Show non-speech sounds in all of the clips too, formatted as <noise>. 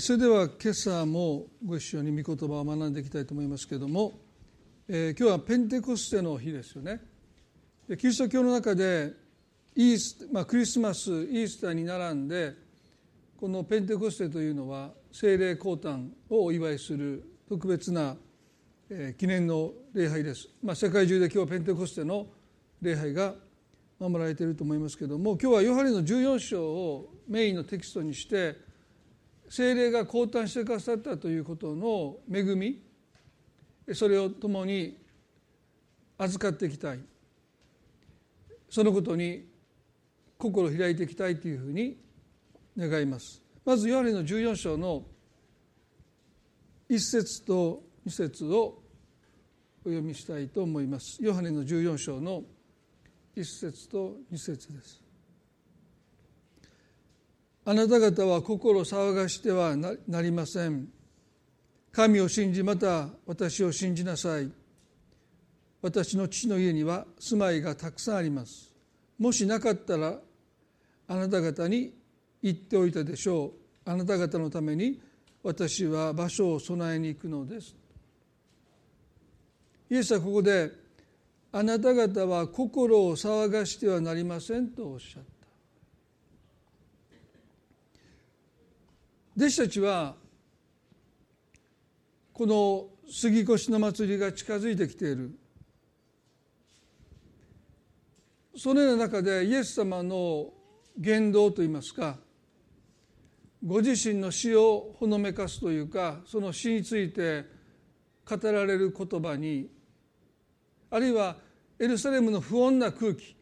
それでは今朝もご一緒に御言葉を学んでいきたいと思いますけれども、えー、今日はペンテコステの日ですよね。キリスト教の中でイース、まあ、クリスマスイースターに並んでこのペンテコステというのは聖霊降誕をお祝いする特別な、えー、記念の礼拝です。まあ、世界中で今日はペンテコステの礼拝が守られていると思いますけれども今日はヨハネの14章をメインのテキストにして精霊が降誕してくださったということの恵みそれを共に預かっていきたい。そのことに心を開いていきたいというふうに願います。まずヨハネの14章の1節と2節をお読みしたいと思います。ヨハネの14章の1節と2節です。あなた方は心騒がしてはなりません。神を信じまた私を信じなさい。私の父の家には住まいがたくさんあります。もしなかったらあなた方に言っておいたでしょう。あなた方のために私は場所を備えに行くのです。イエスはここであなた方は心を騒がしてはなりませんとおっしゃった。弟子たちはこの杉越の祭りが近づいてきている。そのような中でイエス様の言動といいますかご自身の死をほのめかすというかその死について語られる言葉にあるいはエルサレムの不穏な空気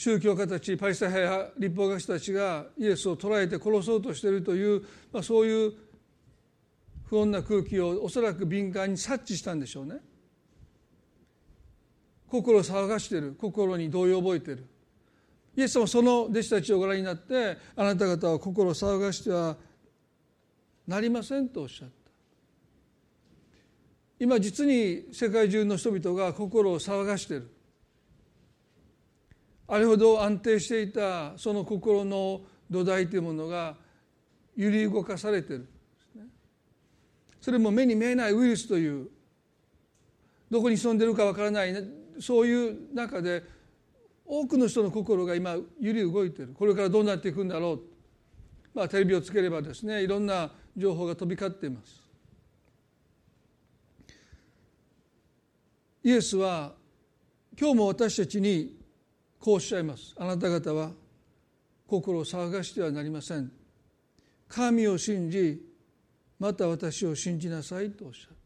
宗教家たちパリサイ派立法学者たちがイエスを捕らえて殺そうとしているという、まあ、そういう不穏な空気をおそらく敏感に察知したんでしょうね。心を騒がしている心に動揺を覚えている。イエス様はその弟子たちをご覧になってあなた方は心を騒がしてはなりませんとおっしゃった。今実に世界中の人々が心を騒がしている。あれほど安定していたその心の土台というものが揺り動かされているそれも目に見えないウイルスというどこに潜んでるかわからないそういう中で多くの人の心が今揺り動いてる。これからどうなっていくんだろう。まあテレビをつければですねいろんな情報が飛び交っています。イエスは今日も私たちにこうおっしゃいます。あなた方は心を騒がしてはなりません。神を信じまた私を信じなさいとおっしゃっ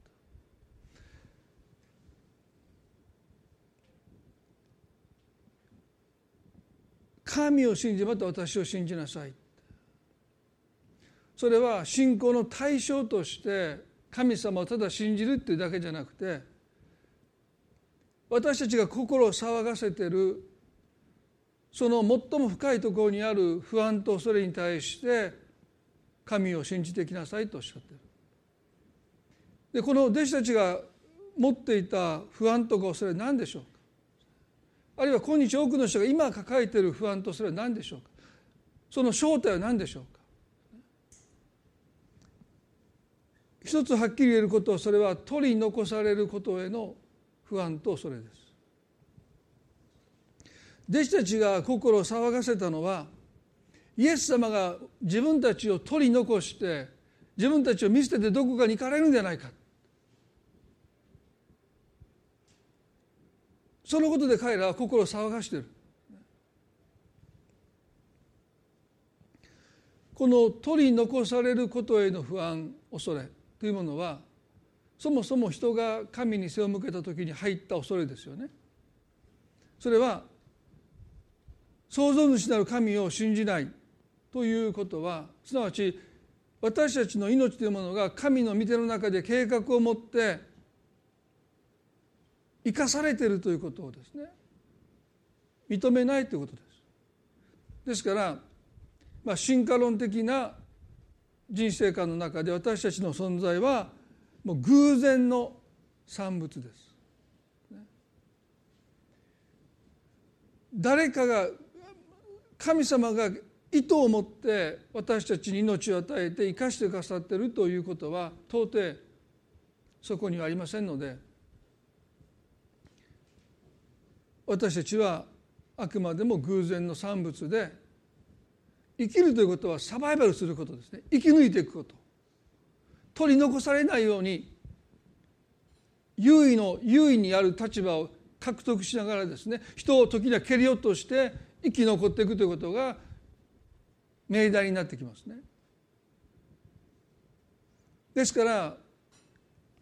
た。神を信じまた私を信じなさい。それは信仰の対象として神様をただ信じるっていうだけじゃなくて私たちが心を騒がせてるその最も深いところにある不安と恐れに対して神を信じてきなさいとおっしゃってる。でこの弟子たちが持っていた不安とか恐れは何でしょうか？あるいは今日多くの人が今抱えている不安とそれは何でしょうか？その正体は何でしょうか？一つはっきり言えることはそれは取り残されることへの不安と恐れです。弟子たちが心を騒がせたのはイエス様が自分たちを取り残して自分たちを見捨ててどこかに行かれるんじゃないかそのことで彼らは心を騒がしているこの取り残されることへの不安恐れというものはそもそも人が神に背を向けた時に入った恐れですよね。それは創造主なる神を信じないということはすなわち私たちの命というものが神の御手の中で計画を持って生かされているということをですね認めないということです。ですから、まあ、進化論的な人生観の中で私たちの存在はもう偶然の産物です。誰かが神様が意図を持って私たちに命を与えて生かしてくださっているということは到底そこにはありませんので私たちはあくまでも偶然の産物で生きるということはサバイバルすることですね。生き抜いていくこと。取り残されないように優位の優位にある立場を獲得しながらですね人を時には蹴り落として生き残っていくということが命題になってきますね。ですから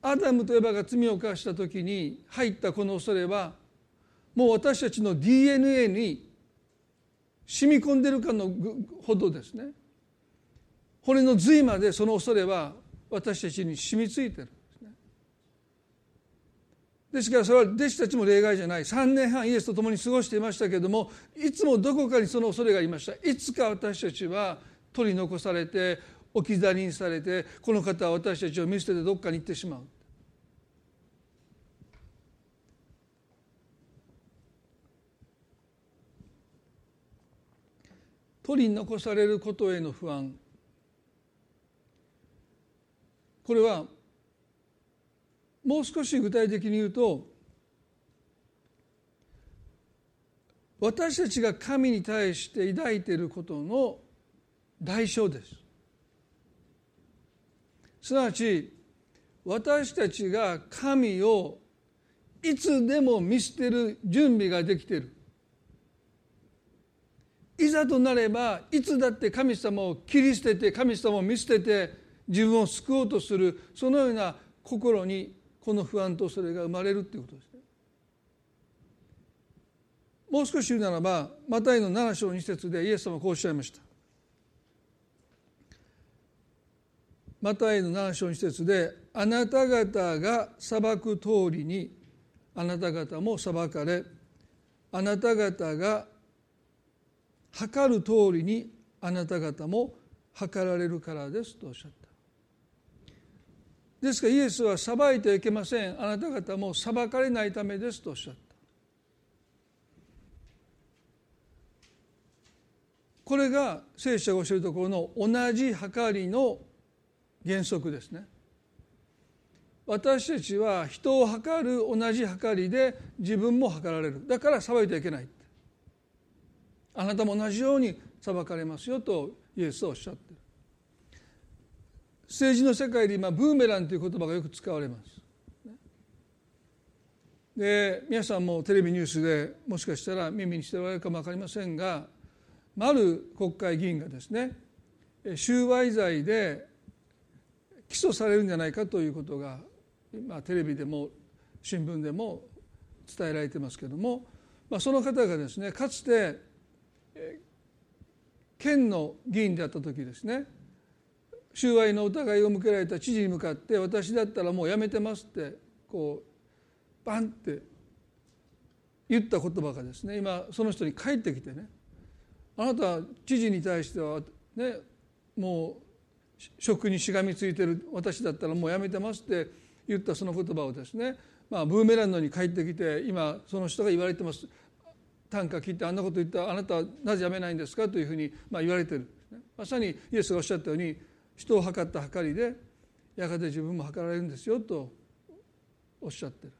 アダムとエバが罪を犯した時に入ったこの恐れはもう私たちの DNA に染み込んでるかのほどですね骨の髄までその恐れは私たちに染みついてるですからそれは弟子たちも例外じゃない。3年半イエスと共に過ごしていましたけれどもいつもどこかにその恐れがありました。いつか私たちは取り残されて置き去りにされてこの方は私たちを見捨ててどっかに行ってしまう。取り残されることへの不安。これはもう少し具体的に言うと私たちが神に対して抱いていることの代償です。すなわち私たちが神をいつでも見捨てる準備ができている。いざとなればいつだって神様を切り捨てて神様を見捨てて自分を救おうとするそのような心にこの不安とそれが生まれるっていうことですね。もう少し言うならばマタイの7章2節でイエス様はこうおっしゃいました。マタイの7章2節で「あなた方が裁く通りにあなた方も裁かれあなた方が測る通りにあなた方も測られるからですとおっしゃったですからイエスは裁いてはいけません。あなた方も裁かれないためですとおっしゃった。これが聖書が教えるところの同じ計りの原則ですね。私たちは人を測る同じ計りで自分も測られる。だから裁いてはいけないあなたも同じように裁かれますよとイエスはおっしゃって政治の世界で今ブーメランという言葉がよく使われます。で皆さんもテレビニュースでもしかしたら耳にしておられるかも分かりませんがある国会議員がですね収賄罪で起訴されるんじゃないかということが、まあ、テレビでも新聞でも伝えられてますけども、まあ、その方がですねかつて県の議員であった時ですね収賄の疑いを向けられた知事に向かって私だったらもうやめてますってこうバンって言った言葉がですね今その人に返ってきてねあなた知事に対してはねもう職にしがみついてる私だったらもうやめてますって言ったその言葉をですねまあブーメランドに帰ってきて今その人が言われてます。単価切ってあんなこと言ったあなたはなぜやめないんですかというふうにまあ言われてる。まさにイエスがおっしゃったように人を測った計りでやがて自分も測られるんですよとおっしゃってる。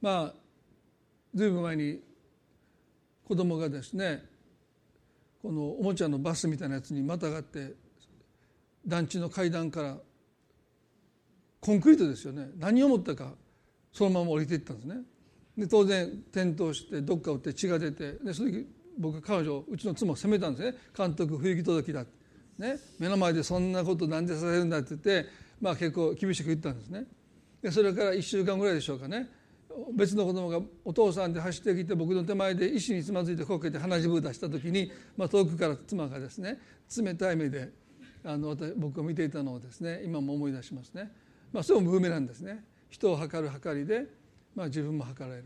まあずいぶん前に子供がですねこのおもちゃのバスみたいなやつにまたがって団地の階段からコンクリートですよね何を思ったかそのまま降りていったんですね。で当然転倒してどっか打って血が出てでその時僕彼女うちの妻を責めたんですね監督不行き届きだって、ね、目の前でそんなことなんでさせるんだって言って、まあ、結構厳しく言ったんですね。でそれから1週間ぐらいでしょうかね。別の子供がお父さんで走ってきて僕の手前で石につまずいてこけて鼻血ぶ出した時に、まあ、遠くから妻がですね冷たい目であの僕を見ていたのをですね今も思い出しますね、まあ、それもブーメランですね。人を測る計りでまあ、自分も図られる。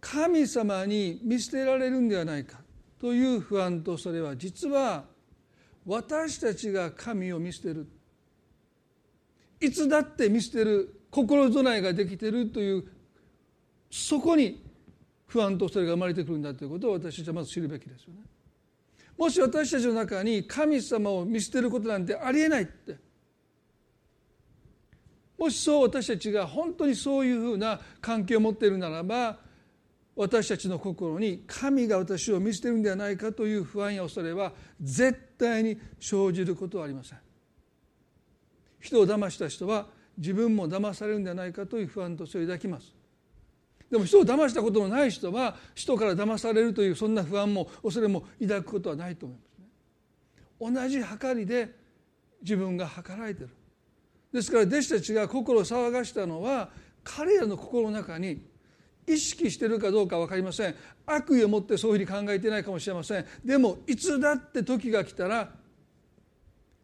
神様に見捨てられるんではないか。という不安とそれは実は私たちが神を見捨てるいつだって見捨てる心備えができているというそこに不安とそれが生まれてくるんだということを私たちはまず知るべきですよね。もし私たちの中に神様を見捨てることなんてありえないってもしそう私たちが本当にそういうふうな関係を持っているならば私たちの心に神が私を見捨てるんではないかという不安や恐れは絶対に生じることはありません。人を騙した人は自分も騙されるんではないかという不安とそれを抱きます。でも人を騙したことのない人は人から騙されるというそんな不安も恐れも抱くことはないと思いますね。同じ計りで自分が計られてる。ですから弟子たちが心を騒がしたのは彼らの心の中に意識してるかどうか分かりません。悪意を持ってそういうふうに考えてないかもしれません。でもいつだって時が来たら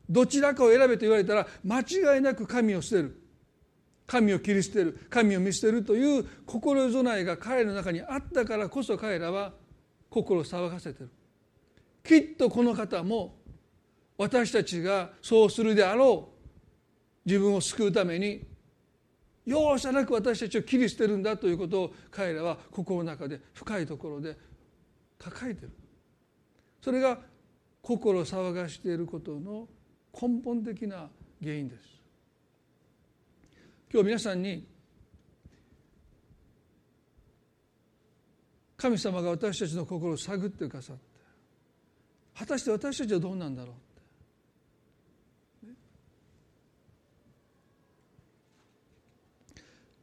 どちらかを選べと言われたら間違いなく神を捨てる。神を切り捨てる。神を見捨てるという心備えが彼の中にあったからこそ彼らは心を騒がせてる。きっとこの方も私たちがそうするであろう。自分を救うために容赦なく私たちを切り捨てるんだということを彼らは心の中で深いところで抱えてる。それが心騒がしていることの根本的な原因です。今日皆さんに神様が私たちの心を探ってくださって果たして私たちはどうなんだろう。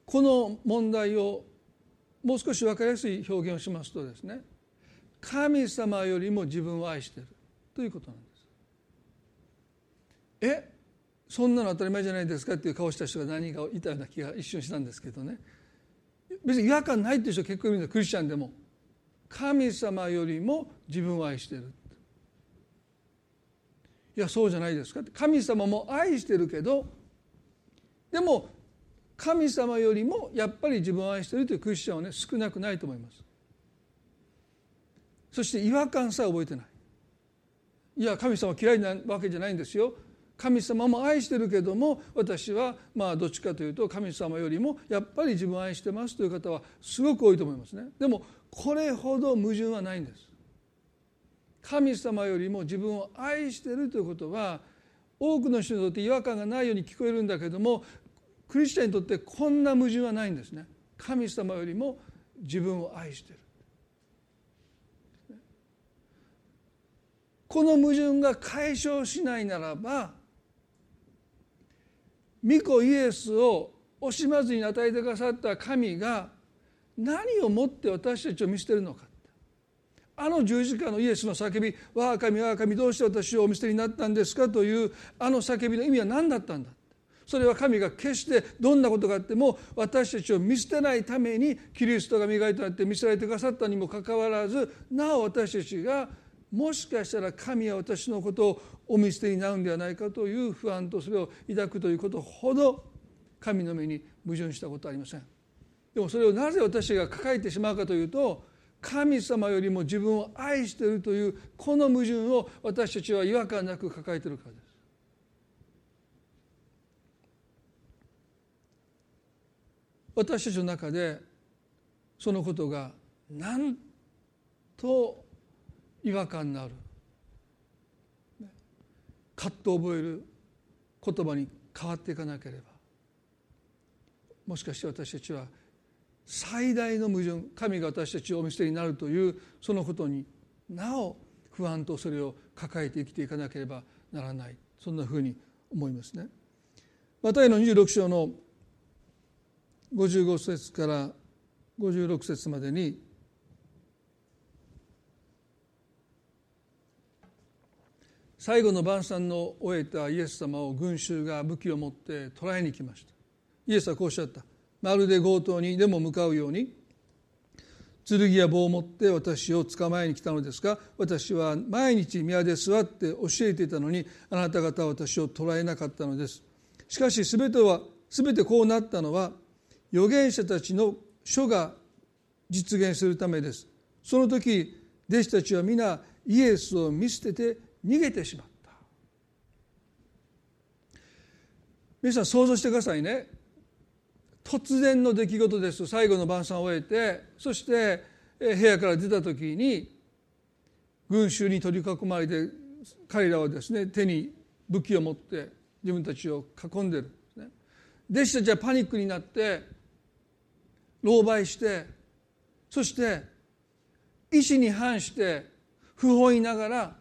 この問題をもう少し分かりやすい表現をしますとですね神様よりも自分を愛しているということなんです。えそんなの当たり前じゃないですかっていう顔した人が何かいたような気が一瞬したんですけどね。別に違和感ないっていう人結構いるんだクリスチャンでも。神様よりも自分を愛してるいやそうじゃないですかって。神様も愛してるけどでも神様よりもやっぱり自分を愛しているというクリスチャンはね少なくないと思います。そして違和感さえ覚えてない。いや神様嫌いなわけじゃないんですよ。神様も愛してるけども私はまあどっちかというと神様よりもやっぱり自分を愛してますという方はすごく多いと思いますね。でもこれほど矛盾はないんです。神様よりも自分を愛しているということは多くの人にとって違和感がないように聞こえるんだけどもクリスチャンにとってこんな矛盾はないんですね。神様よりも自分を愛してる。この矛盾が解消しないならば御子イエスを惜しまずに与えてくださった神が何をもって私たちを見捨てるのか。あの十字架のイエスの叫び「我が神我が神どうして私をお見捨てになったんですか?」というあの叫びの意味は何だったんだ。それは神が決してどんなことがあっても私たちを見捨てないためにキリストが磨いとなって見せられてくださったにもかかわらずなお私たちがもしかしたら神は私のことをお見捨てになるんではないかという不安とそれを抱くということほど神の目に矛盾したことはありません。でもそれをなぜ私たちが抱えてしまうかというと神様よりも自分を愛しているというこの矛盾を私たちは違和感なく抱えているからです。私たちの中でそのことがなんと違和感のある葛藤を覚える言葉に変わっていかなければもしかして私たちは最大の矛盾神が私たちをお見捨てになるというそのことになお不安とそれを抱えて生きていかなければならないそんなふうに思いますね。マタイの26章の55節から56節までに最後の晩餐の終えたイエス様を群衆が武器を持って捕らえに来ました。イエスはこうおっしゃった。まるで強盗にでも向かうように剣や棒を持って私を捕まえに来たのですが私は毎日宮で座って教えていたのにあなた方は私を捕らえなかったのです。しかし全ては全てこうなったのは預言者たちの書が実現するためです。その時弟子たちは皆イエスを見捨てて逃げてしまった。皆さん想像してくださいね。突然の出来事です。最後の晩餐を終えてそして部屋から出た時に群衆に取り囲まれて彼らはですね手に武器を持って自分たちを囲んでる弟子たちはパニックになって狼狽してそして意思に反して不本意ながら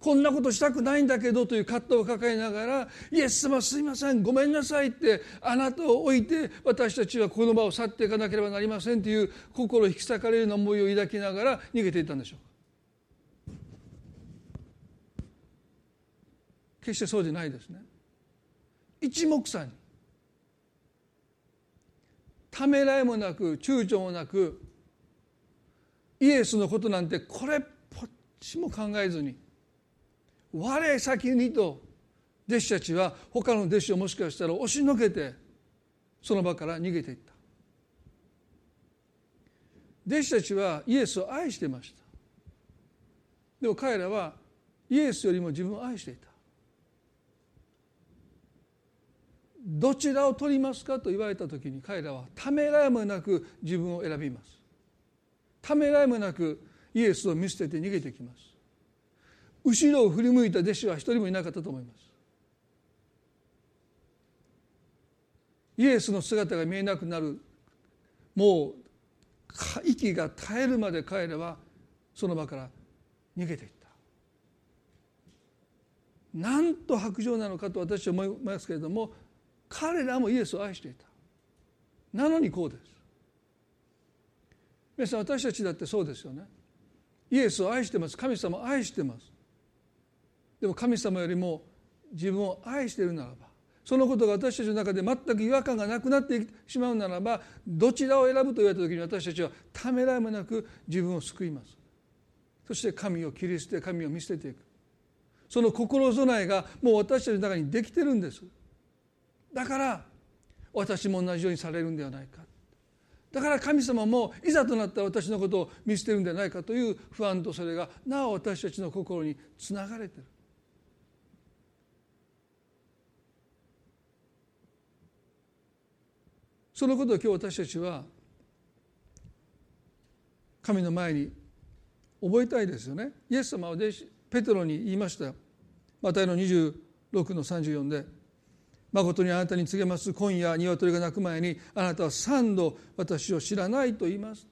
こんなことしたくないんだけどという葛藤を抱えながら「イエス様すいませんごめんなさい」ってあなたを置いて私たちはこの場を去っていかなければなりませんという心引き裂かれるような思いを抱きながら逃げていったんでしょう決してそうじゃないですね。一目散にためらいもなく躊躇もなくイエスのことなんてこれっぽっちも考えずに我先にと弟子たちは他の弟子をもしかしたら押しのけてその場から逃げていった。弟子たちはイエスを愛していました。でも彼らはイエスよりも自分を愛していた。どちらを取りますかと言われた時に彼らはためらいもなく自分を選びます。ためらいもなくイエスを見捨てて逃げてきます。後ろを振り向いた弟子は一人もいなかったと思います。イエスの姿が見えなくなる。もう息が絶えるまで彼らはその場から逃げていった。なんと白状なのかと私は思いますけれども彼らもイエスを愛していた。なのにこうです。皆さん私たちだってそうですよね。イエスを愛してます。神様を愛してます。でも神様よりも自分を愛しているならばそのことが私たちの中で全く違和感がなくなってしまうならばどちらを選ぶと言われた時に私たちはためらいもなく自分を救います。そして神を切り捨て神を見捨てていく。その心備えがもう私たちの中にできてるんです。だから私も同じようにされるんではないか。だから神様もいざとなったら私のことを見捨てるんではないかという不安とそれがなお私たちの心につながれてる。そのことを今日私たちは神の前に覚えたいですよね。イエス様はペテロに言いました。マタイの26の34で「誠にあなたに告げます。今夜鶏が鳴く前にあなたは三度私を知らないと言います」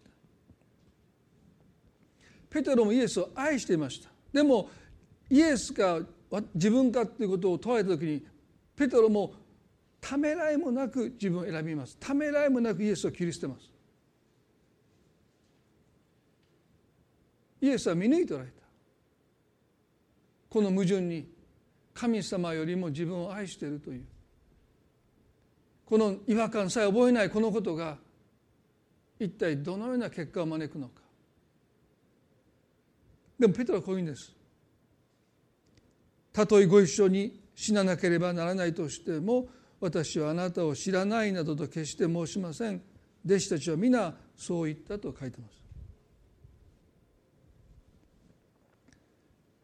ペテロもイエスを愛していました。でもイエスか自分かということを問われた時にペテロもためらいもなく自分を選びます。ためらいもなくイエスを切り捨てます。イエスは見抜いておられた。この矛盾に神様よりも自分を愛しているという。この違和感さえ覚えないこのことが一体どのような結果を招くのか。でもペトロはこういうんです。たとえご一緒に死ななければならないとしても私はあなたを知らないなどと決して申しません。弟子たちは皆そう言ったと書いてます。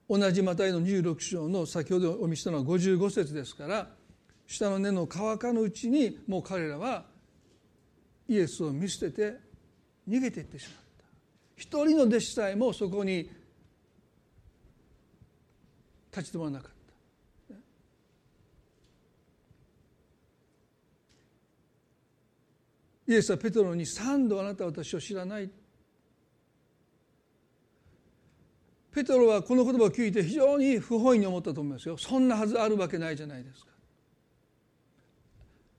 同じマタイの26章の先ほどお見せしたのは55節ですから下の根の乾かぬうちにもう彼らはイエスを見捨てて逃げていってしまった。一人の弟子さえもそこに立ち止まらなかった。イエスはペトロに三度あなたは私を知らない。ペトロはこの言葉を聞いて非常に不本意に思ったと思いますよ。そんなはずあるわけないじゃないですか。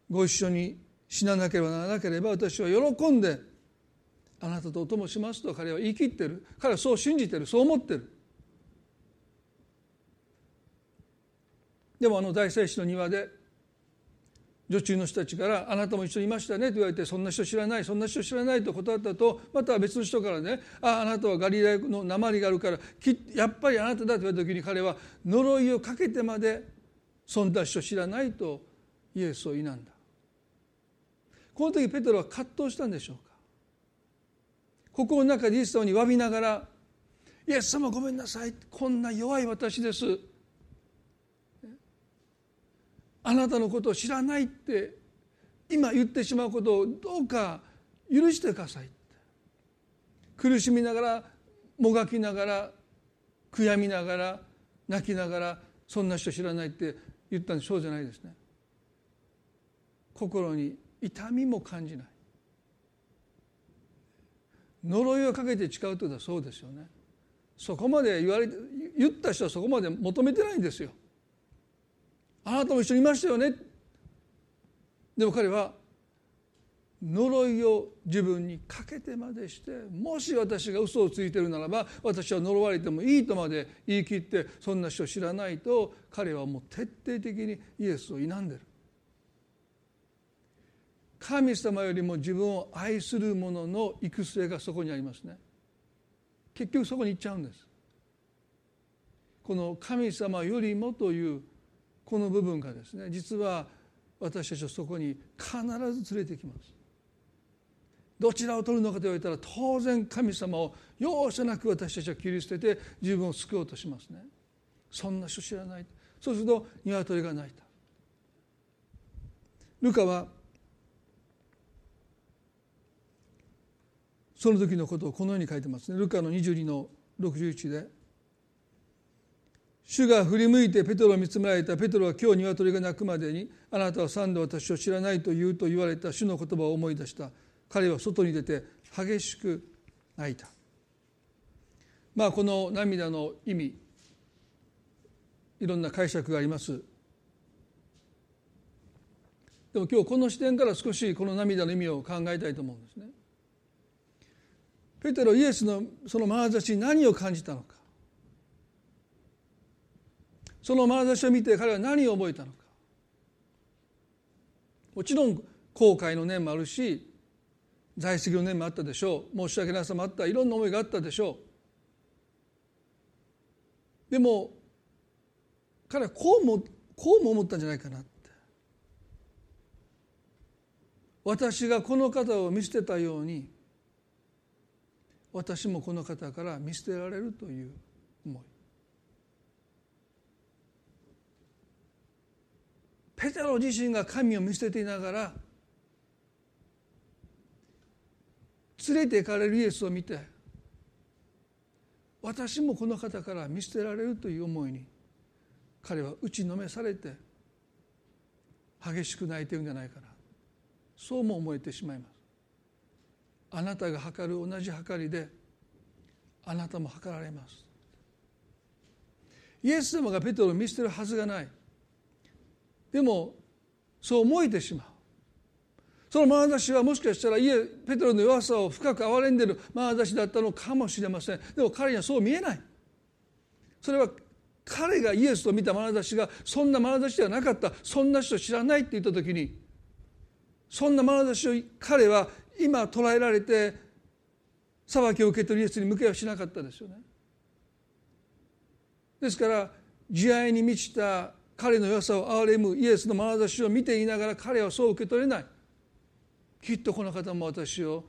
ご一緒に死ななければならなければ私は喜んであなたとお供しますと彼は言い切ってる。彼はそう信じてる。そう思ってる。でもあの大聖師の庭で女中の人たちから「あなたも一緒にいましたね」と言われて「そんな人知らないそんな人知らない」と答ったとまた別の人からね「ああなたはガリラの鉛があるからやっぱりあなただ」と言われた時に彼は呪いをかけてまで「そんな人知らない」とイエスを否んだ。この時ペトロは葛藤したんでしょうか？心の中でイエス様に詫びながら「イエス様ごめんなさいこんな弱い私です」あなたのことを知らないって今言ってしまうことをどうか許してください苦しみながらもがきながら悔やみながら泣きながらそんな人知らないって言ったんでそうじゃないですね。心に痛みも感じない。呪いをかけて誓うというのはそうですよね。そこまで言われ言った人はそこまで求めてないんですよ。あなたも一緒にいましたよね。でも彼は呪いを自分にかけてまでしてもし私が嘘をついてるならば私は呪われてもいいとまで言い切ってそんな人を知らないと彼はもう徹底的にイエスを否んでる。神様よりも自分を愛する者の育成がそこにありますね。結局そこに行っちゃうんです。この神様よりもというこの部分がですね実は私たちをそこに必ず連れてきます。どちらを取るのかと言われたら当然神様を容赦なく私たちは切り捨てて自分を救おうとしますね。そんな人知らない。そうすると鶏が鳴いた。ルカはその時のことをこのように書いてますね。ルカの22の61で。主が振り向いてペトロを見つめられた。ペトロは今日鶏が鳴くまでにあなたは三度私を知らないと言うと言われた。主の言葉を思い出した。彼は外に出て激しく泣いた。まあこの涙の意味。いろんな解釈があります。でも今日この視点から少しこの涙の意味を考えたいと思うんですね。ペテロイエスのその眼差しに何を感じたのか。その眼差しを見て彼は何を覚えたのか。もちろん後悔の念もあるし在籍の念もあったでしょう。申し訳なさもあった。いろんな思いがあったでしょう。でも彼はこうもこうも思ったんじゃないかなって。私がこの方を見捨てたように私もこの方から見捨てられるという思い。ペテロ自身が神を見捨てていながら連れて行かれるイエスを見て私もこの方から見捨てられるという思いに彼は打ちのめされて激しく泣いてるんじゃないかな。そうも思えてしまいます。あなたが測る同じ測りであなたも測られます。イエス様がペテロを見捨てるはずがない。でもそう思えてしまう。その眼差しはもしかしたらいえペテロの弱さを深く憐れんでいる眼差しだったのかもしれません。でも彼にはそう見えない。それは彼がイエスと見た眼差しがそんな眼差しではなかった。そんな人知らないって言った時にそんな眼差しを彼は今捉えられて裁きを受け取るイエスに向けはしなかったですよね。ですから慈愛に満ちた彼の良さを憐れむイエスの眼差しを見ていながら彼はそう受け取れない。きっとこの方も私を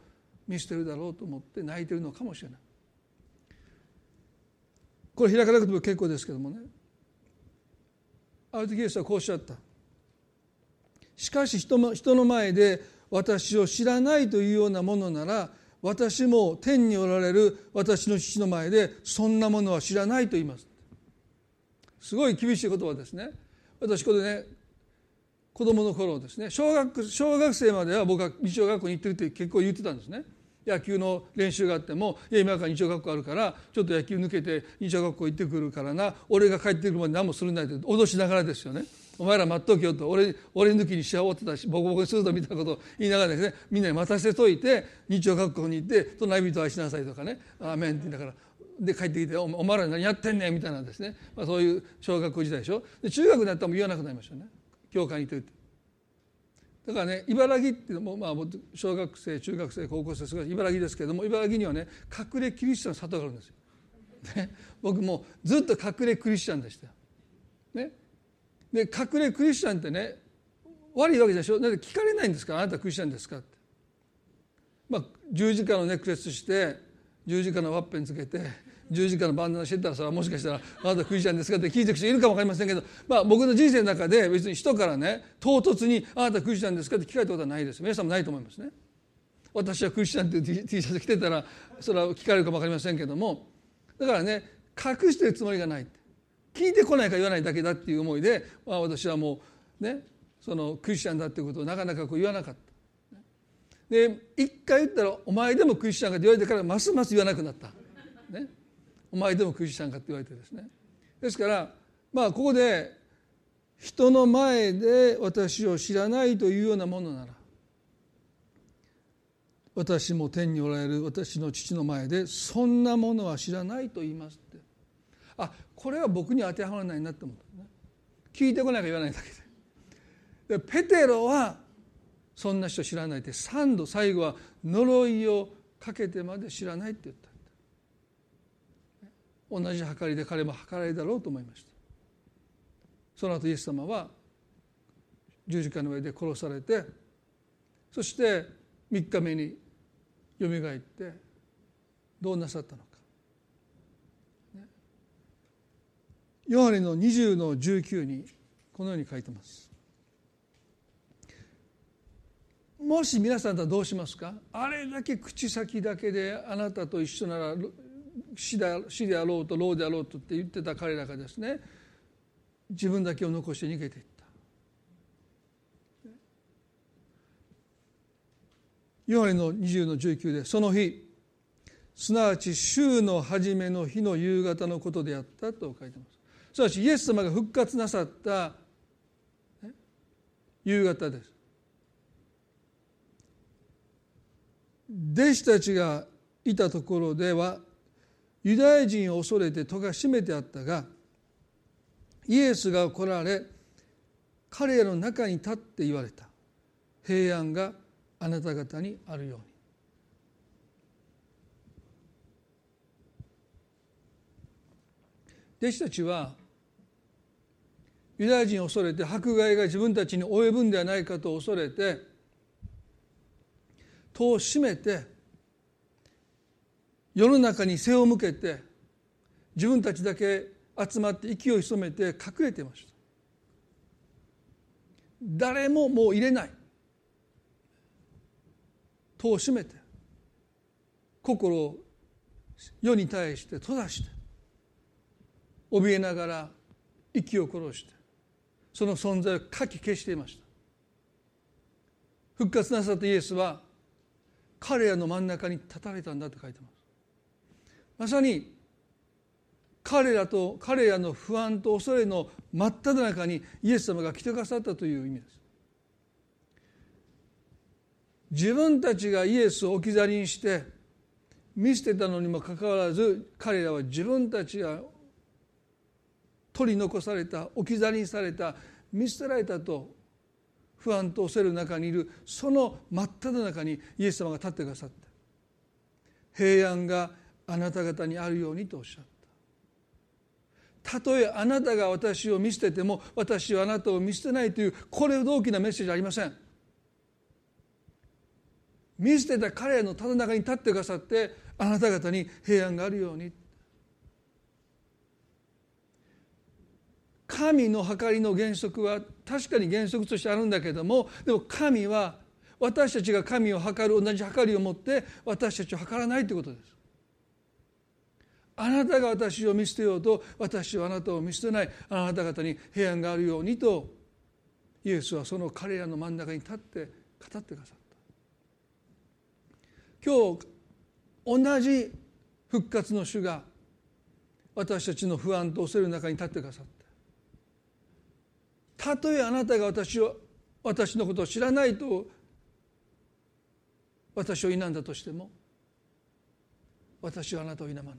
見捨てるだろうと思って泣いてるのかもしれない。これ開かなくても結構ですけどもね。ある時イエスはこうおっしゃった。しかし人の前で私を知らないというようなものなら私も天におられる私の父の前でそんなものは知らないと言います。すごい厳しい言葉ですね。私これね子供の頃ですね。小学小学生までは僕は日曜学校に行ってるって結構言ってたんですね。野球の練習があっても「いや今から日曜学校あるからちょっと野球抜けて日曜学校行ってくるからな俺が帰ってくるまで何もするんな」って脅しながらですよね。お前ら待っとけよと。俺俺抜きにし終わってたしボコボコにするぞみたいなことを言いながらですねみんなに待たせといて日曜学校に行って隣人を愛しなさいとかね「アーメン」って言いながら。で帰ってきて「お前ら何やってんねん」みたいなですね、まあ、そういう小学校時代でしょ。で中学になったらも言わなくなりましたね。教会に行ってて。だからね茨城っていうのも、まあ、小学生中学生高校生すごい茨城ですけれども茨城にはね隠れキリシタンの里があるんですよ。ね、僕もずっと隠れクリスチャンでしたよ。ね、で隠れクリスチャンってね悪いわけでしょ？だって聞かれないんですからあなたクリスチャンですかって。まあ十字架のネックレスして十字架のワッペンつけて十字架のバンダナしてたらさもしかしたら「あなたクリスチャンですか?」って聞いてく人いるかも分かりませんけど、まあ、僕の人生の中で別に人からね唐突に「あなたクリスチャンですか?」って聞かれたことはないです皆さんもないと思いますね。私はクリスチャンっていう T シャツ着てたらそれは聞かれるかも分かりませんけどもだからね隠してるつもりがない聞いてこないか言わないだけだっていう思いで、まあ、私はもうねそのクリスチャンだっていうことをなかなかこう言わなかった。で一回言ったら「お前でもクリスチャンか」って言われてからますます言わなくなった。ね、お前でもクリスチャンかって言われてですね。ですからまあここで人の前で私を知らないというようなものなら私も天におられる私の父の前でそんなものは知らないと言いますってあこれは僕に当てはまらないなって思ったね。聞いてこないか言わないだけで。でペテロはそんな人知らないって3度最後は呪いをかけてまで知らないって言った同じ計りで彼も計られだろうと思いました。その後イエス様は十字架の上で殺されてそして3日目によみがえってどうなさったのか。ヨハネの20の19にこのように書いてます。もし皆さんとはどうしますか？あれだけ口先だけであなたと一緒なら死であろうと老であろうとって言ってた彼らがですね自分だけを残して逃げていった。ヨハネの20の19でその日すなわち週の初めの日の夕方のことであったと書いてます。すなわちイエス様が復活なさった夕方です。弟子たちがいたところではユダヤ人を恐れて戸が閉めてあったがイエスが来られ彼らの中に立って言われた。平安があなた方にあるように。弟子たちはユダヤ人を恐れて迫害が自分たちに及ぶんではないかと恐れて戸を閉めて世の中に背を向けて自分たちだけ集まって息を潜めて隠れていました。誰ももう入れない。戸を閉めて心を世に対して閉ざして怯えながら息を殺してその存在をかき消していました復活なさったイエスは彼らの真ん中に立たれたんだと書いてますまさに彼らと彼らの不安と恐れの真っ只中にイエス様が来てくださったという意味です。自分たちがイエスを置き去りにして見捨てたのにもかかわらず彼らは自分たちが取り残された置き去りにされた見捨てられたと不安と恐れる中にいるその真っ只中にイエス様が立ってくださった。平安があなた方にあるようにとおっしゃった。たとえあなたが私を見捨てても私はあなたを見捨てないというこれほど大きなメッセージありません。見捨てた彼のただ中に立ってくださってあなた方に平安があるように。神の計りの原則は確かに原則としてあるんだけどもでも神は私たちが神を測る同じ計りを持って私たちを測らないということです。あなたが私を見捨てようと私はあなたを見捨てない。あなた方に平安があるようにとイエスはその彼らの真ん中に立って語ってくださった。今日同じ復活の主が私たちの不安と恐れる中に立ってくださった。たとえあなたが私を私のことを知らないと私を否んだとしても私はあなたを否まない。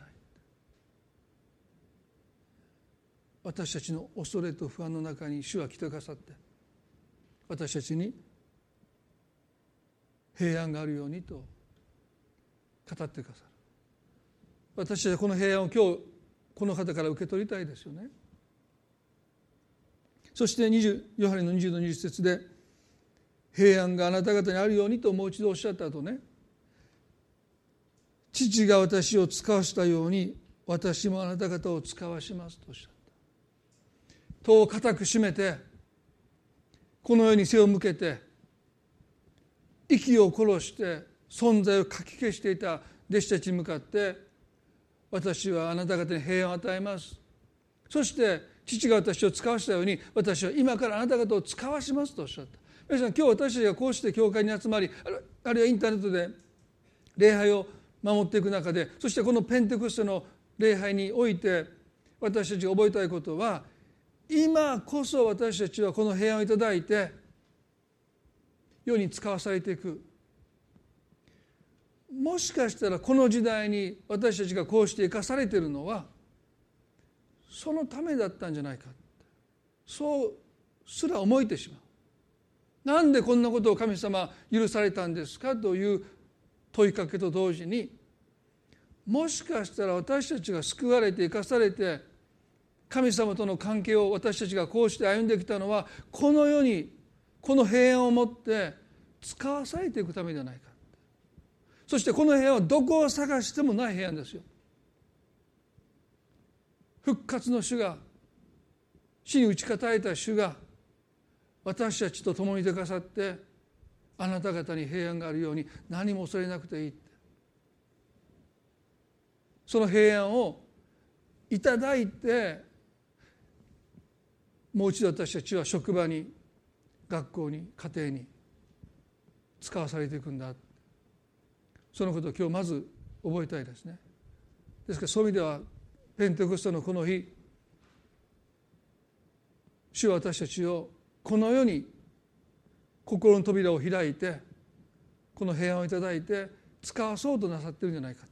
私たちの恐れと不安の中に主は来てくださって私たちに平安があるようにと語ってくださる。私たちはこの平安を今日この方から受け取りたいですよね。そして20ヨハネの20の20節で平安があなた方にあるようにともう一度おっしゃった後ね父が私を使わしたように私もあなた方を使わしますとおっしゃった。戸を固く閉めてこの世に背を向けて息を殺して存在をかき消していた弟子たちに向かって私はあなた方に平安を与えます。そして父が私を使わしたように私は今からあなた方を使わしますとおっしゃった。皆さん今日私たちがこうして教会に集まりあるいはインターネットで礼拝を守っていく中でそしてこのペンテコステの礼拝において私たちが覚えたいことは今こそ私たちはこの平安をいただいて世に使わされていく。もしかしたらこの時代に私たちがこうして生かされているのはそのためだったんじゃないか。そうすら思えてしまう。なんでこんなことを神様許されたんですかという問いかけと同時にもしかしたら私たちが救われて生かされて神様との関係を私たちがこうして歩んできたのはこの世にこの平安を持って使わされていくためではないか。そしてこの平安はどこを探してもない平安ですよ。復活の主が死に打ち勝たれた主が私たちと共に出かさってあなた方に平安があるように何も恐れなくていいその平安をいただいてもう一度私たちは職場に学校に家庭に使わされていくんだ。そのことを今日まず覚えたいですね。ですからそういう意味ではペンテコステのこの日主は私たちをこの世に心の扉を開いてこの平安をいただいて使わそうとなさってるんじゃないか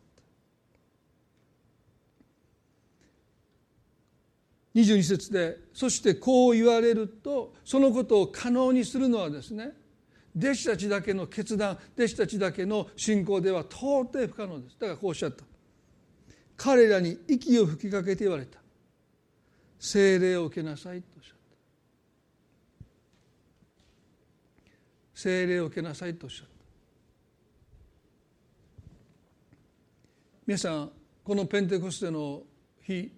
22節でそしてこう言われるとそのことを可能にするのはですね弟子たちだけの決断弟子たちだけの信仰では到底不可能です。だからこうおっしゃった。彼らに息を吹きかけて言われた。精霊を受けなさいとおっしゃった。精霊を受けなさいとおっしゃった。皆さんこのペンテコステの日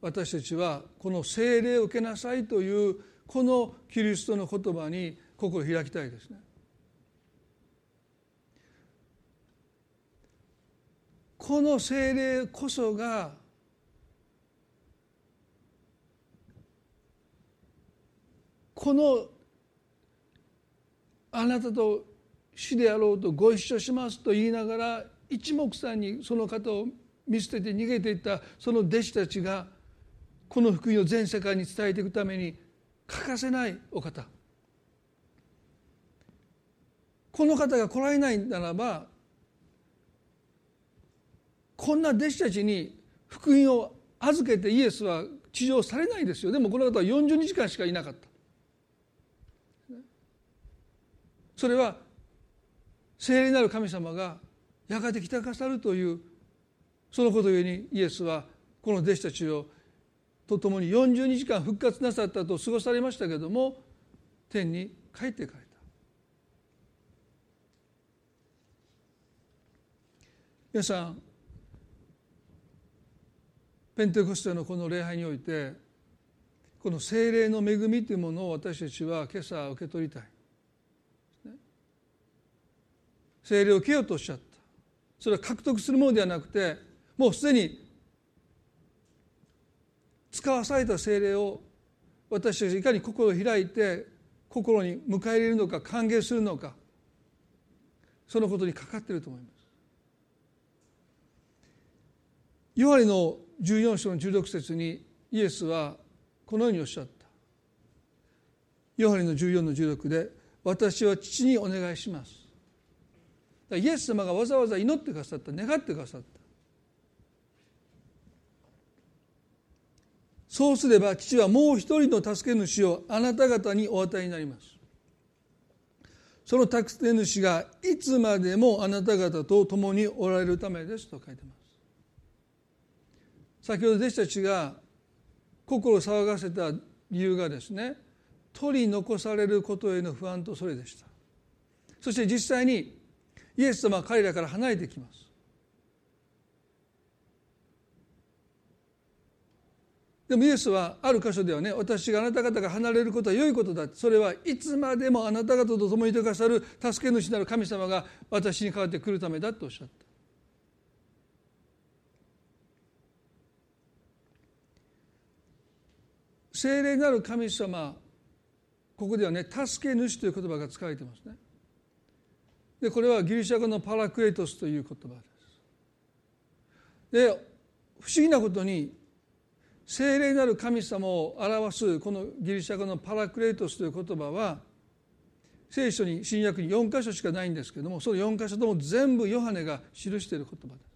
私たちはこの聖霊を受けなさいというこのキリストの言葉に心を開きたいですね。この聖霊こそがこのあなたと死であろうとご一緒しますと言いながら一目散にその方を見捨てて逃げていったその弟子たちがこの福音を全世界に伝えていくために欠かせないお方。この方が来られないならばこんな弟子たちに福音を預けてイエスは地上されないですよ。でもこの方は40日間しかいなかった。それは聖霊なる神様がやがて来たかさるというそのことゆえにイエスはこの弟子たちをとともに40日間復活なさったと過ごされましたけれども天に帰っていかれた。皆さんペンテコステのこの礼拝においてこの精霊の恵みというものを私たちは今朝受け取りたい。精霊を受けようとおっしゃった。それは獲得するものではなくてもうすでに使わされた精霊を私たちいかに心を開いて心に迎え入れるのか歓迎するのかそのことにかかっていると思います。ヨハネの14章の16節にイエスはこのようにおっしゃった。ヨハネの14の16で「私は父にお願いします」イエス様がわざわざ祈ってくださった願ってくださった。そうすれば父はもう一人の助け主をあなた方にお与えになります。その助け主がいつまでもあなた方と共におられるためですと書いてます。先ほど弟子たちが心を騒がせた理由がですね取り残されることへの不安とそれでした。そして実際にイエス様は彼らから離れてきます。でもイエスはある箇所ではね私があなた方が離れることは良いことだそれはいつまでもあなた方と共にいてくださる助け主なる神様が私に代わってくるためだとおっしゃった。聖霊なる神様ここではね助け主という言葉が使われてますね。でこれはギリシャ語のパラクレトスという言葉です。で不思議なことに聖霊なる神様を表すこのギリシャ語のパラクレートスという言葉は聖書に新約に4箇所しかないんですけどもその4箇所とも全部ヨハネが記している言葉です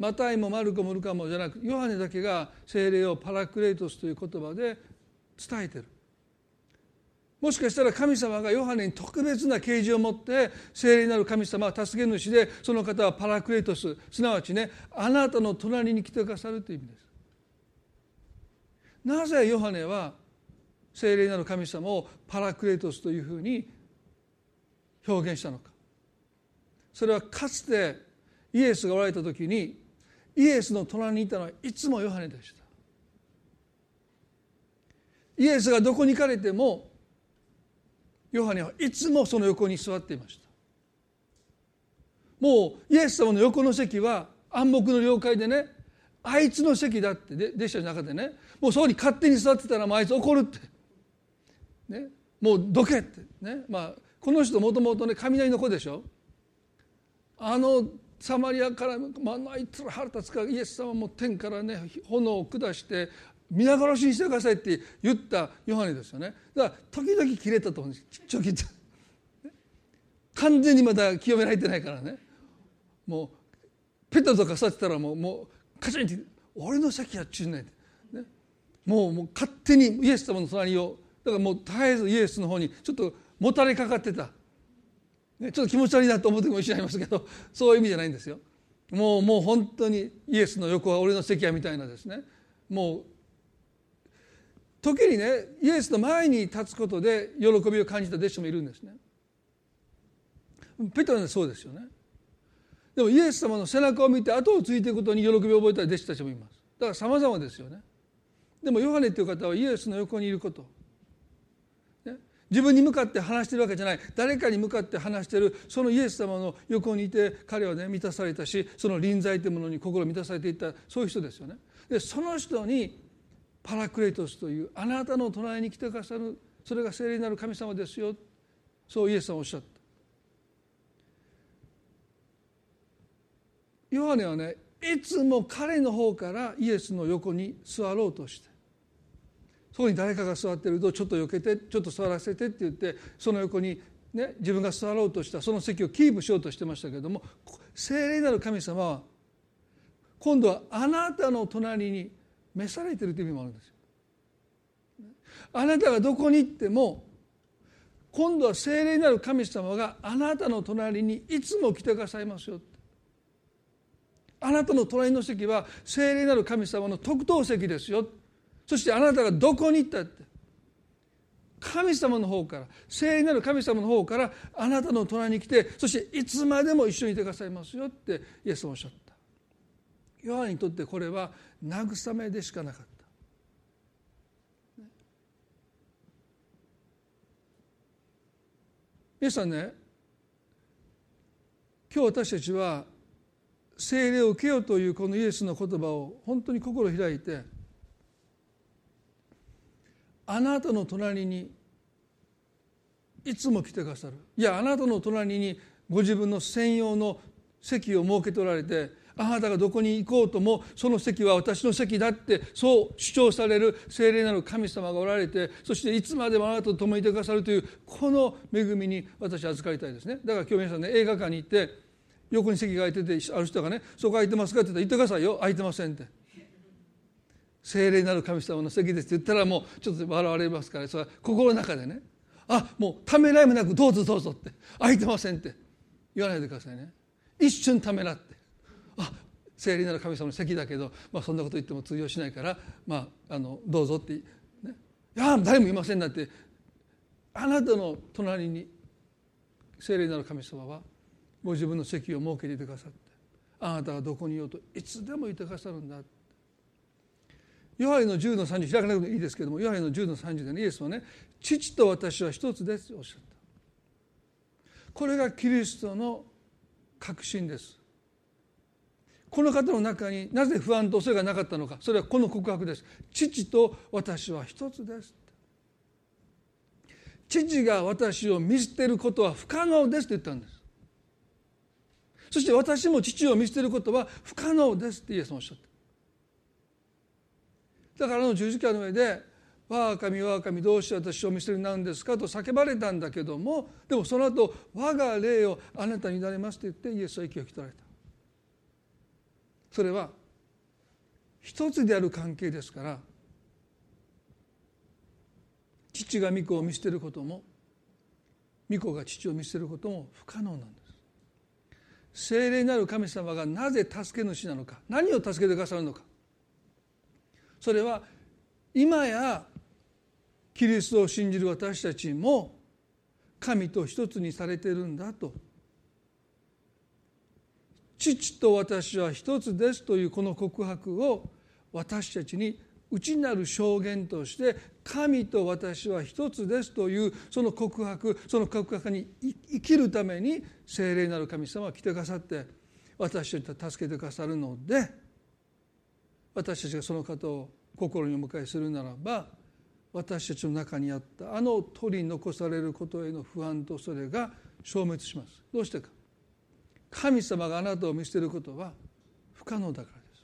マタイもマルコもルカもじゃなくヨハネだけが聖霊をパラクレイトスという言葉で伝えてる。もしかしたら神様がヨハネに特別な啓示を持って聖霊なる神様は助け主でその方はパラクレイトス。すなわちねあなたの隣に来てくださるという意味です。なぜヨハネは聖霊なる神様をパラクレイトスというふうに表現したのか。それはかつてイエスがおられた時にイエスの隣にいたのはいつもヨハネでした。イエスがどこに行かれてもヨハネはいつもその横に座っていました。もうイエス様の横の席は暗黙の了解でねあいつの席だって弟子たちの中でねもうそこに勝手に座ってたらもうあいつ怒るって、ね、もうどけって。ねまあこの人もともとね雷の子でしょ。あのサマリアから、まあ、あいつら腹立つからイエス様も天からね炎を下して皆殺しにしてくださいって言ったヨハネですよね。だから時々切れたと思うんです。ちょきっと完全にまだ清められてないからね。もうペットとか座ってたらもうもうカチンって「俺の席やっちゅうねん」ね。もうもう勝手にイエス様の隣をだからもう絶えずイエスの方にちょっともたれかかってた。ね、ちょっと気持ち悪いなと思う時も一緒にありますけど <laughs> そういう意味じゃないんですよ。もうもう本当にイエスの横は俺の席やみたいなですねもう時にねイエスの前に立つことで喜びを感じた弟子もいるんですね。ペトロはそうですよね。でもイエス様の背中を見て後をついていくことに喜びを覚えた弟子たちもいます。だから様々ですよね。でもヨハネという方はイエスの横にいること自分に向かって話してるわけじゃない誰かに向かって話してるそのイエス様の横にいて彼はね満たされたしその臨在というものに心満たされていったそういう人ですよね。でその人にパラクレイトスというあなたの隣に来てくださるそれが聖霊なる神様ですよそうイエスさんおっしゃった。ヨハネはねいつも彼の方からイエスの横に座ろうとしてそこに誰かが座ってるとちょっと避けてちょっと座らせてって言ってその横に、ね、自分が座ろうとしたその席をキープしようとしてましたけれども聖霊なる神様は今度はあなたの隣に召されてるという意味もあるんですよ。あなたがどこに行っても今度は聖霊なる神様があなたの隣にいつも来てくださいますよあなたの隣の席は聖霊なる神様の特等席ですよそしてあなたがどこに行ったって。神様の方から聖なる神様の方からあなたの隣に来てそしていつまでも一緒にいてくださいますよってイエスはおっしゃった。ヨハネにとってこれは慰めでしかなかった。皆さんね今日私たちは聖霊を受けようというこのイエスの言葉を本当に心開いてあなたの隣にいつも来てくださるいやあなたの隣にご自分の専用の席を設けておられてあなたがどこに行こうともその席は私の席だってそう主張される聖霊なる神様がおられてそしていつまでもあなたと共にいてくださるというこの恵みに私は預かりたいですねだから今日皆さんね映画館に行って横に席が空いててある人がね「そこ空いてますか?」って言ったら「言ってくださいよ空いてません」って。聖霊なる神様の席ですって言ったらもうちょっと笑われますからそれは心の中でね。あもうためらいもなくどうぞどうぞって。空いてませんって。言わないでくださいね。一瞬ためらって。あ聖霊なる神様の席だけど、まあ、そんなこと言っても通用しないから、まあ、あのどうぞって、ね、いや誰もいませんだって。あなたの隣に聖霊なる神様はご自分の席を設けていてくださってあなたがどこにいようといつでもいてくださるんだって。ヨハネの10の30開かなくてもいいですけどもヨハネの10の30でねイエスはね「父と私は一つです」とおっしゃった。これがキリストの確信です。この方の中になぜ不安と恐れがなかったのかそれはこの告白です。父と私は一つです。父が私を見捨てることは不可能ですと言ったんです。そして私も父を見捨てることは不可能ですってイエスもおっしゃった。だからの十字架の上で「我が神我が神どうして私を見捨てるなんですか?」と叫ばれたんだけどもでもその後我が霊をあなたに委ねます」と言ってイエスは息を引き取られた。それは一つである関係ですから父が御子を見捨てることも御子が父を見捨てることも不可能なんです。聖霊なる神様がなぜ助け主なのか何を助けてくださるのか。それは今やキリストを信じる私たちも神と一つにされてるんだと。父と私は一つですというこの告白を私たちに内なる証言として神と私は一つですというその告白その告白に生きるために聖霊なる神様は来てくださって私たちを助けてくださるので私たちがその方を心にお迎えするならば私たちの中にあったあの取り残されることへの不安とそれが消滅します。どうしてか。神様があなたを見捨てることは不可能だからです。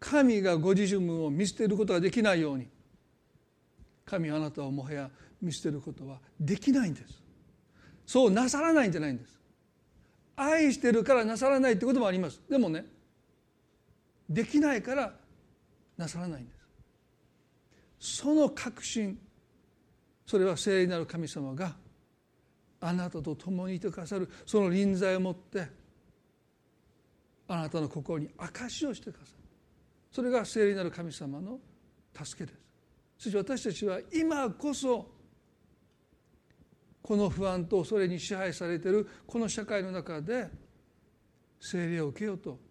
神がご自分を見捨てることができないように神あなたをもはや見捨てることはできないんです。そうなさらないんじゃないんです。愛してるからなさらないってこともあります。でもねできないからなさらないんです。その確信それは聖なる神様があなたと共にいてくださる。その臨在をもってあなたの心に証しをしてくださる。それが聖霊なる神様の助けです。そして私たちは今こそこの不安と恐れに支配されているこの社会の中で聖霊を受けようと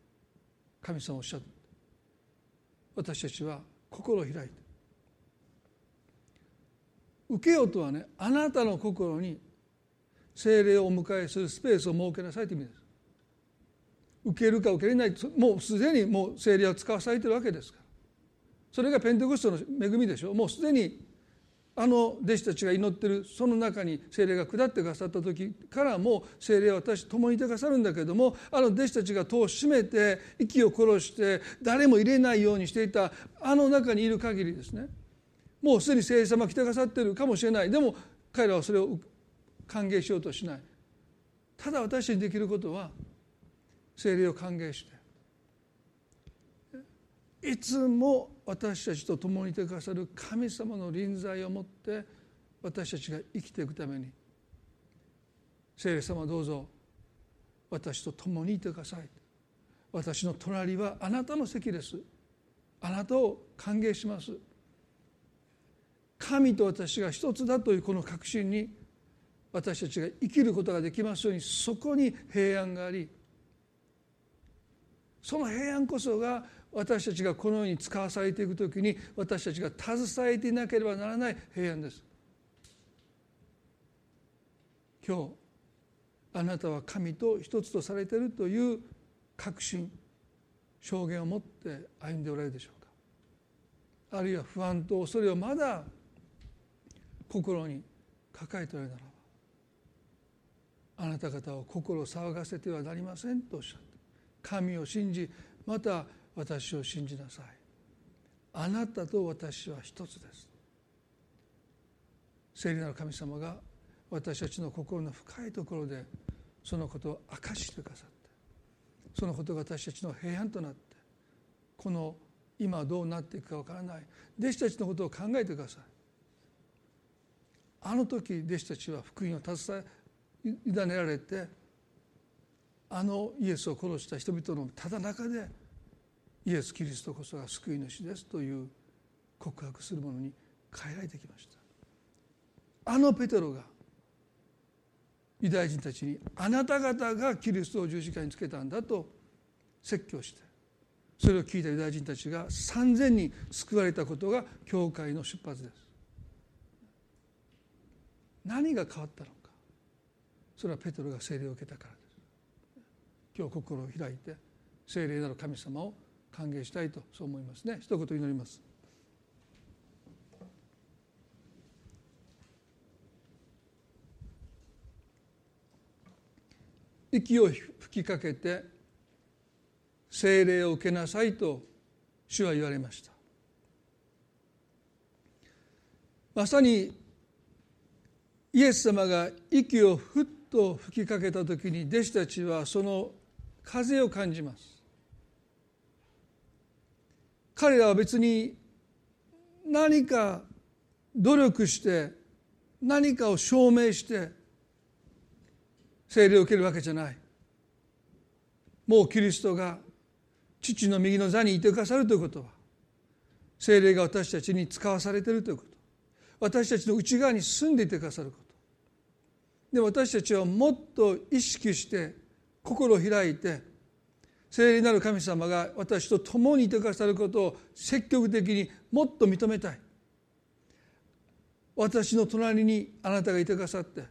神様おっしゃって私たちは心を開いて。受けようとはねあなたの心に精霊をお迎えするスペースを設けなさいという意味です受けるか受けれないもうすでにもう精霊は使わされてるわけですから。それがペンテコストの恵みでしょ。もうすでにあの弟子たちが祈ってるその中に精霊が下ってくださった時からもう精霊は私共にいてくださるんだけどもあの弟子たちが戸を閉めて息を殺して誰も入れないようにしていたあの中にいる限りですね。もうすでに聖霊様来てくださってるかもしれない。でも彼らはそれを歓迎しようとしない。ただ私にできることは精霊を歓迎していつも私たちと共にいてくださる神様の臨在をもって私たちが生きていくために。聖霊様どうぞ私と共にいてください。私の隣はあなたの席です。あなたを歓迎します。神と私が一つだというこの確信に私たちが生きることができますようにそこに平安がありその平安こそが私たちがこのように使わされていく時に私たちが携えていなければならない平安です。今日あなたは神と一つとされているという確信証言を持って歩んでおられるでしょうかあるいは不安と恐れをまだ心に抱えておられるならばあなた方を心騒がせてはなりませんとおっしゃった神を信じまた私を信じなさい。あなたと私は一つです。聖霊なる神様が私たちの心の深いところでそのことを明かしてくださってそのことが私たちの平安となってこの今どうなっていくかわからない。弟子たちのことを考えてください。あの時弟子たちは福音を携え委ねられてあのイエスを殺した人々のただ中でイエス・キリストこそが救い主ですという告白するものに変えられてきました。あのペテロがユダヤ人たちにあなた方がキリストを十字架につけたんだと説教してそれを聞いたユダヤ人たちが3,000人救われたことが教会の出発です。何が変わったのか。それはペトロが聖霊を受けたからです。今日心を開いて聖霊なる神様を歓迎したいとそう思いますね。一言祈ります。息を吹きかけて聖霊を受けなさいと主は言われました。まさにイエス様が息をふっと吹きかけた時に弟子たちはその風を感じます。彼らは別に何か努力して何かを証明して聖霊を受けるわけじゃない。もうキリストが父の右の座にいてくださるということは聖霊が私たちに使わされているということ。私たちの内側に住んでいてくださること。で私たちはもっと意識して心を開いて聖霊なる神様が私と共にいてくださることを積極的にもっと認めたい。私の隣にあなたがいてくださって。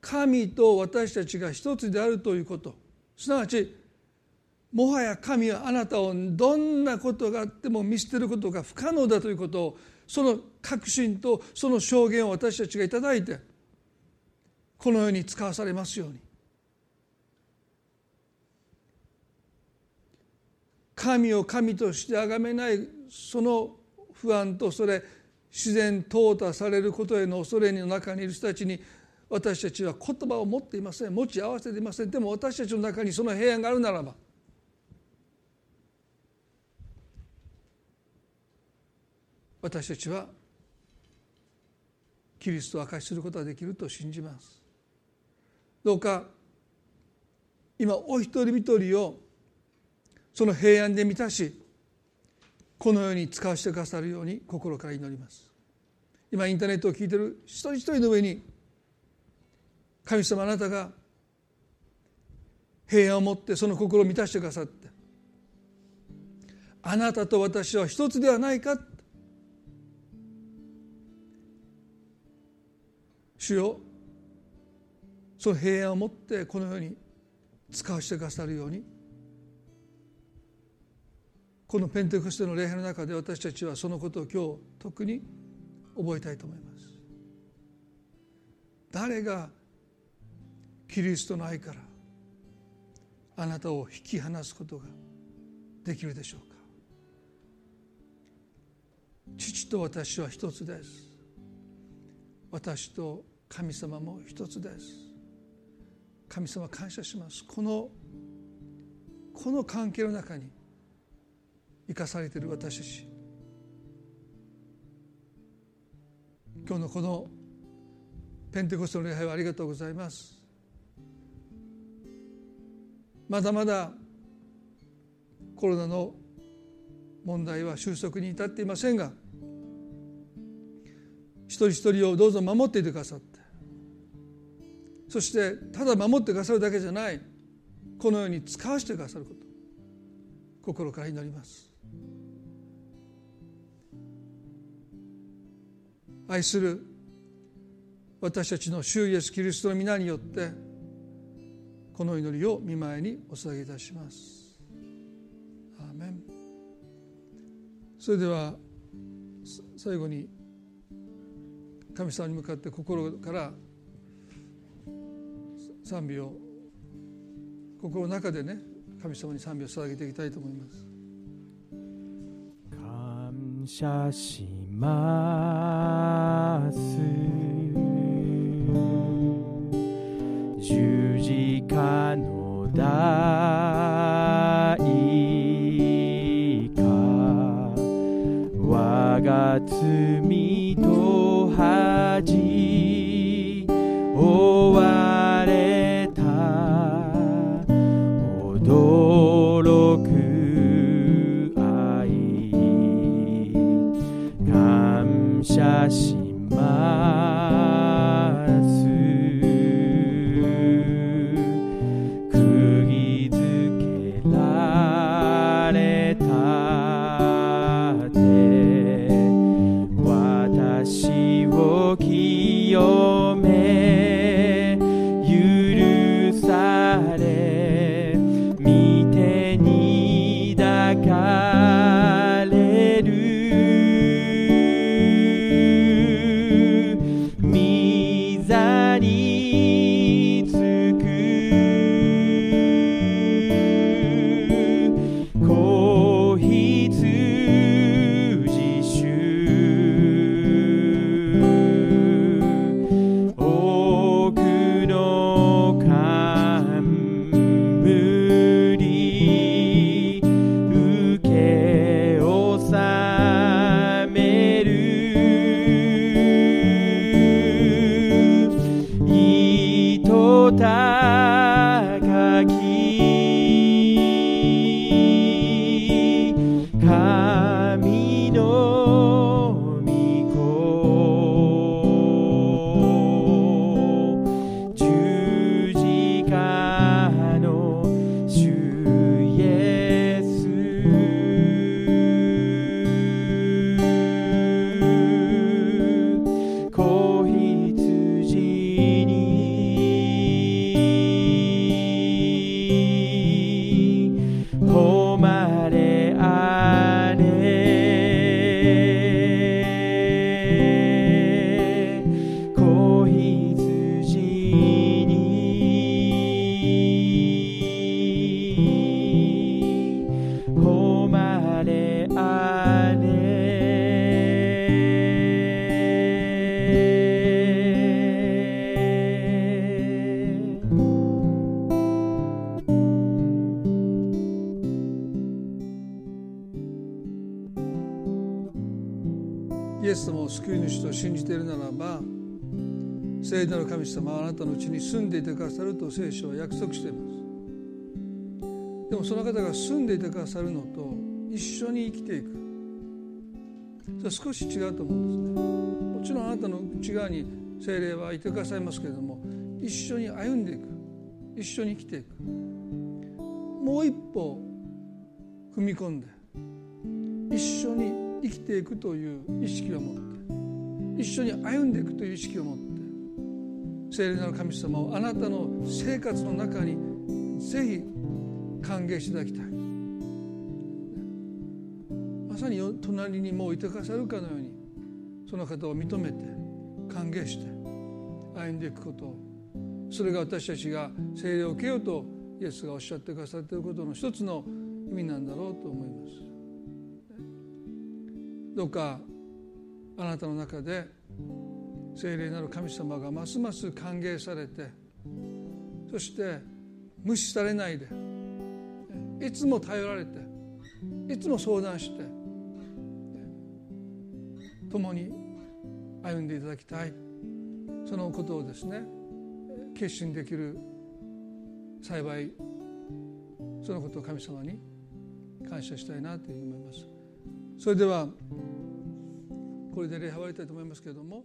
神と私たちが一つであるということ。すなわちもはや神はあなたをどんなことがあっても見捨てることが不可能だということをその確信とその証言を私たちがいただいてこのように使わされますように。神を神として崇めないその不安とそれ自然淘汰されることへの恐れの中にいる人たちに私たちは言葉を持っていません。持ち合わせていません。でも私たちの中にその平安があるならば私たちはキリストを明かしすることができると信じます。どうか今お一人一人をその平安で満たしこのように使わせてくださるように心から祈ります。今インターネットを聞いてる一人一人の上に神様あなたが平安を持ってその心を満たしてくださってあなたと私は一つではないか主よその平安を持ってこのように使わせてくださるようにこのペンテコステの礼拝の中で私たちはそのことを今日特に覚えたいと思います。誰がキリストの愛からあなたを引き離すことができるでしょうか。父と私は一つです。私と神様も一つです。神様感謝します。このこの関係の中に生かされている私たち。今日のこのペンテコストの礼拝はありがとうございます。まだまだコロナの問題は収束に至っていませんが一人一人をどうぞ守っていてくださってそしてただ守ってくださるだけじゃないこのように使わせてくださること心から祈ります。愛する私たちの主イエスキリストの皆によってこの祈りを見舞いにお捧げいたします。アーメン。それでは最後に神様に向かって心から賛美を心の中でね神様に賛美を捧げていきたいと思います。感謝します。十字架の代価我が罪と恥イエス様を救い主と信じているならば聖なる神様はあなたのうちに住んでいてくださると聖書は約束しています。でもその方が住んでいてくださるのと一緒に生きていく。それは少し違うと思うんですね。もちろんあなたの内側に精霊はいてくださいますけれども一緒に歩んでいく。一緒に生きていく。もう一歩踏み込んで一緒に生きていくという意識を持って一緒に歩んでいくという意識を持って聖霊なる神様をあなたの生活の中にぜひ歓迎していただきたい。まさに隣にもういてくださるかのようにその方を認めて歓迎して歩んでいくことそれが私たちが聖霊を受けようとイエスがおっしゃってくださっていることの一つの意味なんだろうと思います。どうかあなたの中で聖霊なる神様がますます歓迎されてそして無視されないでいつも頼られていつも相談して共に歩んでいただきたい。そのことをですね決心できる幸いそのことを神様に感謝したいなというふうに思います。それではこれで礼拝終わりたいと思いますけれども。